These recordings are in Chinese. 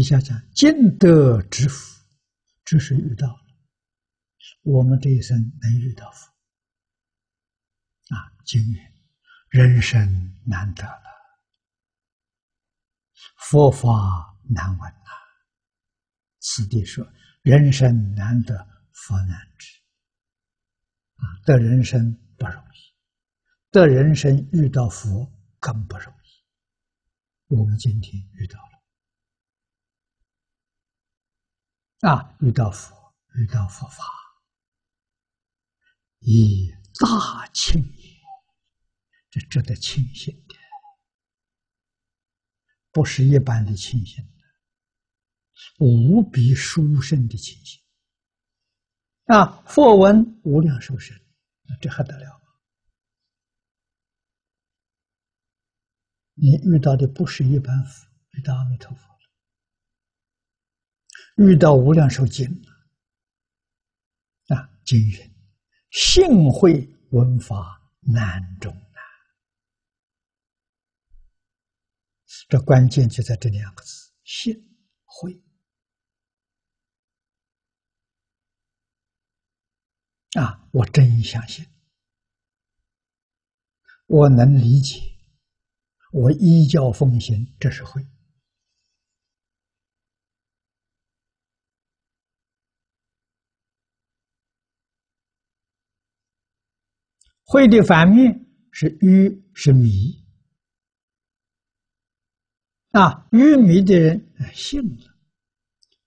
底下讲尽德之福，这是遇到了。我们这一生能遇到福，啊，今年人生难得了，佛法难闻啊。此地说，人生难得，佛难知。啊，得人生不容易，得人生遇到佛更不容易。我们今天遇到了，啊，遇到佛，遇到佛法，以大庆也，这值得庆幸的，不是一般的庆幸，无比殊胜的庆幸。啊！佛闻无量寿身，这还得了？你遇到的不是一般佛，遇到阿弥陀佛，遇到无量寿经。啊，经人幸会闻法难中难，这关键就在这两个字：幸会。啊！我真相信，我能理解，我依教奉行，这是会。会的反面是愚，是迷。啊，愚迷的人信了，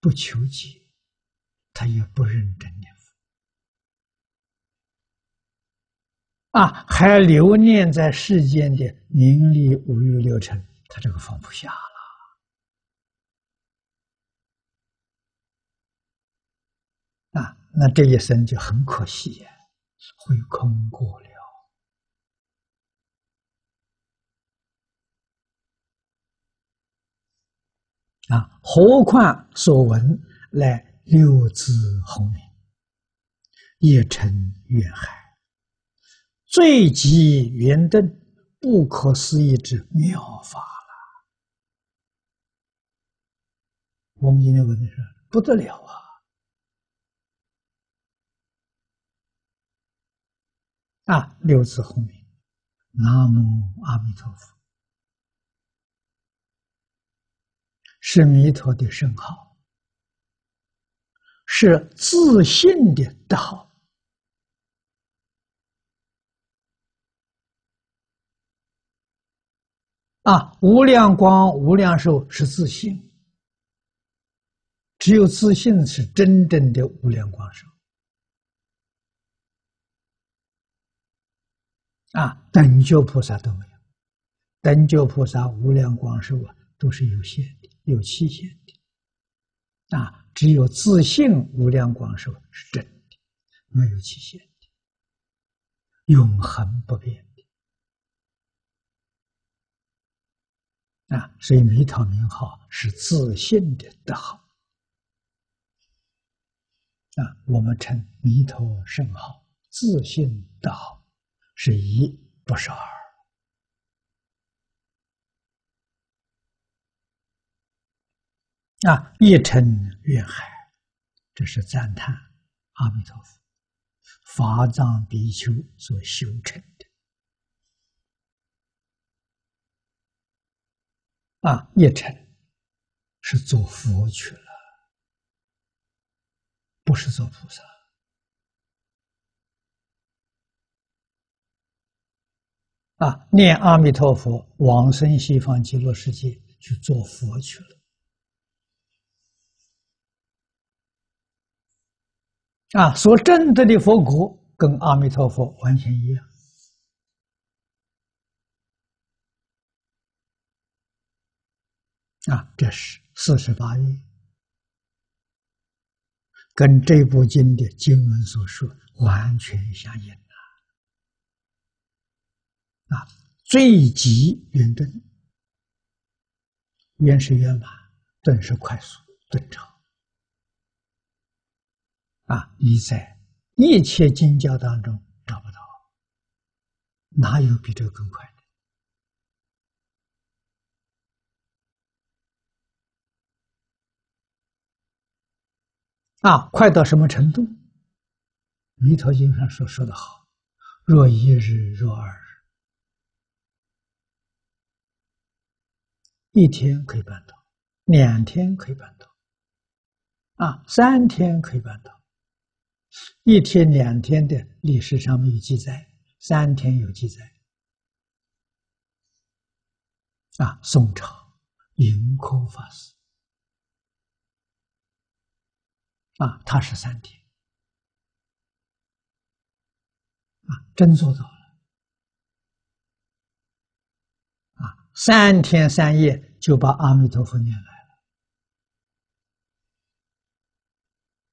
不求解，他也不认真的。啊，还留念在世间的名利五欲六尘，他这个放不下了。啊，那这一生就很可惜呀，会空过了。啊，何况所闻来六字红名，一尘远海。最极圆顿，不可思议之妙法了。我们今天问的是不得了啊！啊，六字红名，南无阿弥陀佛，是弥陀的圣号，是自信的德号。啊，无量光、无量寿是自信，只有自信是真正的无量光寿。啊，等觉菩萨都没有，等觉菩萨无量光寿啊，都是有限的、有期限的。啊，只有自信无量光寿是真的，没有期限的，永恒不变的。啊，所以弥陀名号是自信的德号。啊，我们称弥陀圣号自信德号，是一不是二。啊，一称愿海，这是赞叹阿弥陀佛法藏比丘所修成的。啊，一成是做佛去了，不是做菩萨。啊，念阿弥陀佛，往生西方极乐世界去做佛去了。啊，所证得的佛果跟阿弥陀佛完全一样。啊，这是四十八愿，跟这部经的经文所说完全相应啊！啊，最极圆顿，圆是圆满，顿是快速，顿长。啊，你在一切经教当中找不到，哪有比这个更快的？啊，快到什么程度？《弥陀经》上说说的好：“若一日，若二日，一天可以办到，两天可以办到，啊，三天可以办到。一天、两天的历史上没有记载，三天有记载。啊，宋朝盈科法师。”啊，他是三天，啊，真做到了，啊，三天三夜就把阿弥陀佛念来了，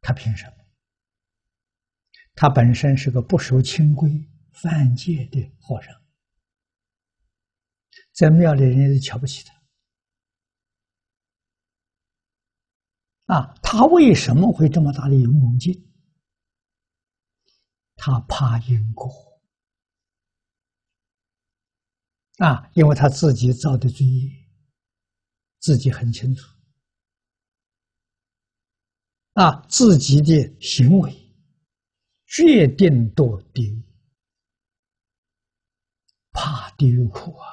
他凭什么？他本身是个不守清规、犯戒的和尚，在庙里人家都瞧不起他。啊，他为什么会这么大的勇猛劲？他怕因果啊，因为他自己造的罪业，自己很清楚啊，自己的行为决定堕地，怕地狱苦啊！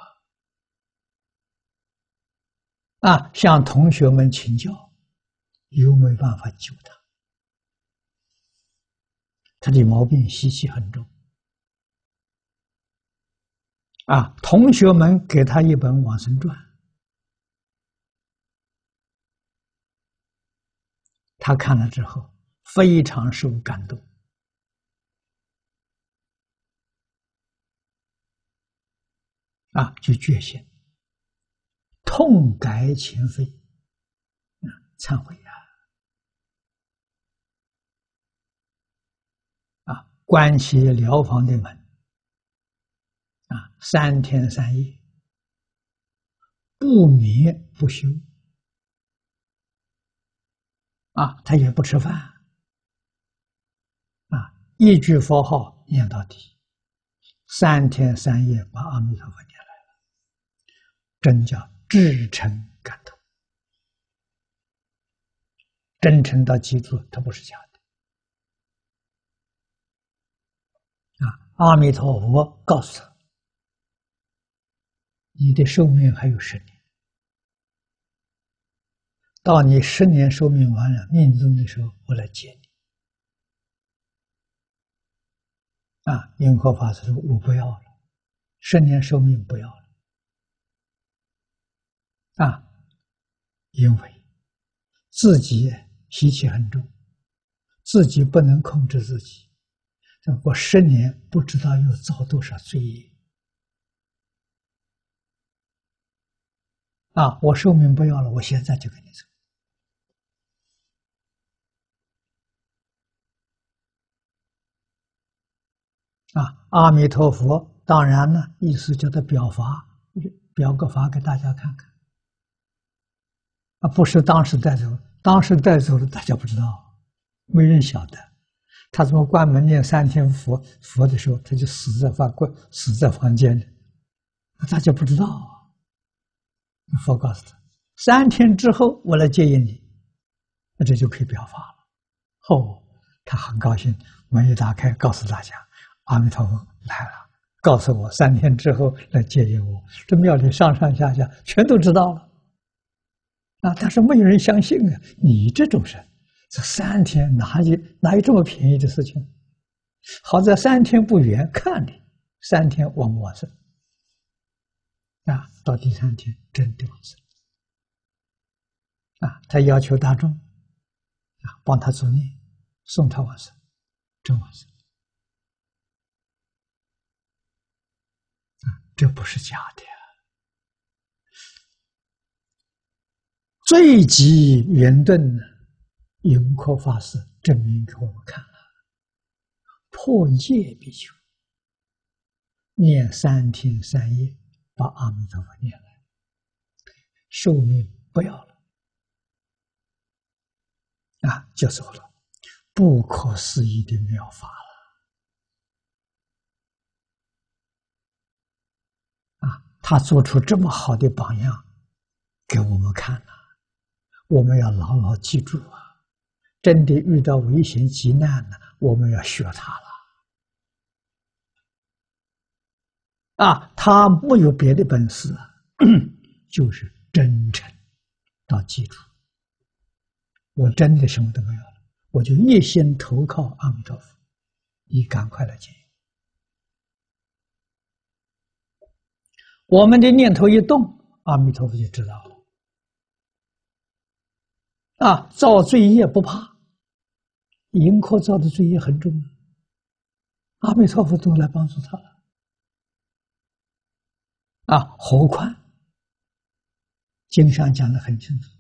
啊，向同学们请教。又没办法救他，他的毛病习气很重。啊，同学们给他一本《往生传》，他看了之后非常受感动，啊，就决心痛改前非，啊，忏悔啊。关起疗房的门，啊，三天三夜不眠不休，啊，他也不吃饭，啊，一句佛号念到底，三天三夜把阿弥陀佛，真叫至诚感动，真诚到记住，他不是假的。啊阿弥陀佛告诉他：“你的寿命还有十年，到你十年寿命完了命终的时候，我来接你。”啊，因何法师说：“我不要了，十年寿命不要了。”啊，因为自己脾气很重，自己不能控制自己。我十年不知道又造多少罪业啊！我寿命不要了，我现在就跟你走啊！阿弥陀佛，当然呢，意思叫他表法，表个法给大家看看啊！不是当时带走，当时带走了，大家不知道，没人晓得。他怎么关门念三天佛佛的时候，他就死在房关，死在房间里，大家不知道。佛告诉他，三天之后我来接引你，那这就可以表法了。哦，他很高兴，门一打开，告诉大家，阿弥陀佛来了，告诉我三天之后来接引我。这庙里上上下下全都知道了，啊，但是没有人相信啊，你这种人。这三天哪有哪有这么便宜的事情？好在三天不远，看你三天往往生啊，到第三天真的往生啊！他要求大众啊，帮他做孽，送他往生，真往生！这不是假的，最极圆顿呢。永科法师证明给我们看了，破戒必求，念三天三夜，把阿弥陀佛念来，寿命不要了，啊，就走了，不可思议的妙法了，啊，他做出这么好的榜样给我们看了，我们要牢牢记住啊。真的遇到危险急难了，我们要学他了。啊，他没有别的本事，就是真诚到基础。我真的什么都没有了，我就一心投靠阿弥陀佛，你赶快来接。我们的念头一动，阿弥陀佛就知道了。啊，造罪业不怕，迎客造的罪业很重，阿弥陀佛都来帮助他了。啊，何况经上讲的很清楚，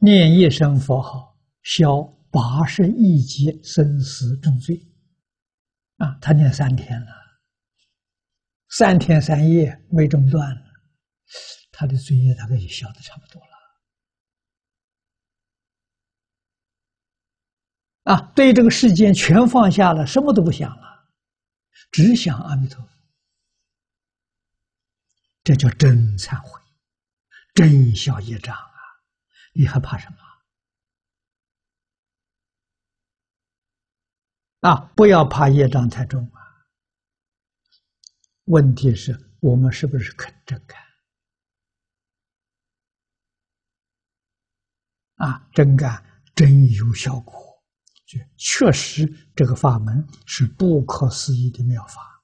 念一声佛号，消八十亿劫生死重罪。啊，他念三天了，三天三夜没中断，他的罪业大概也消的差不多了。啊，对这个世间全放下了，什么都不想了，只想阿弥陀佛。这叫真忏悔，真消业障啊！你还怕什么？啊，不要怕业障太重啊！问题是我们是不是肯真干？啊，真干真有效果，确实这个法门是不可思议的妙法。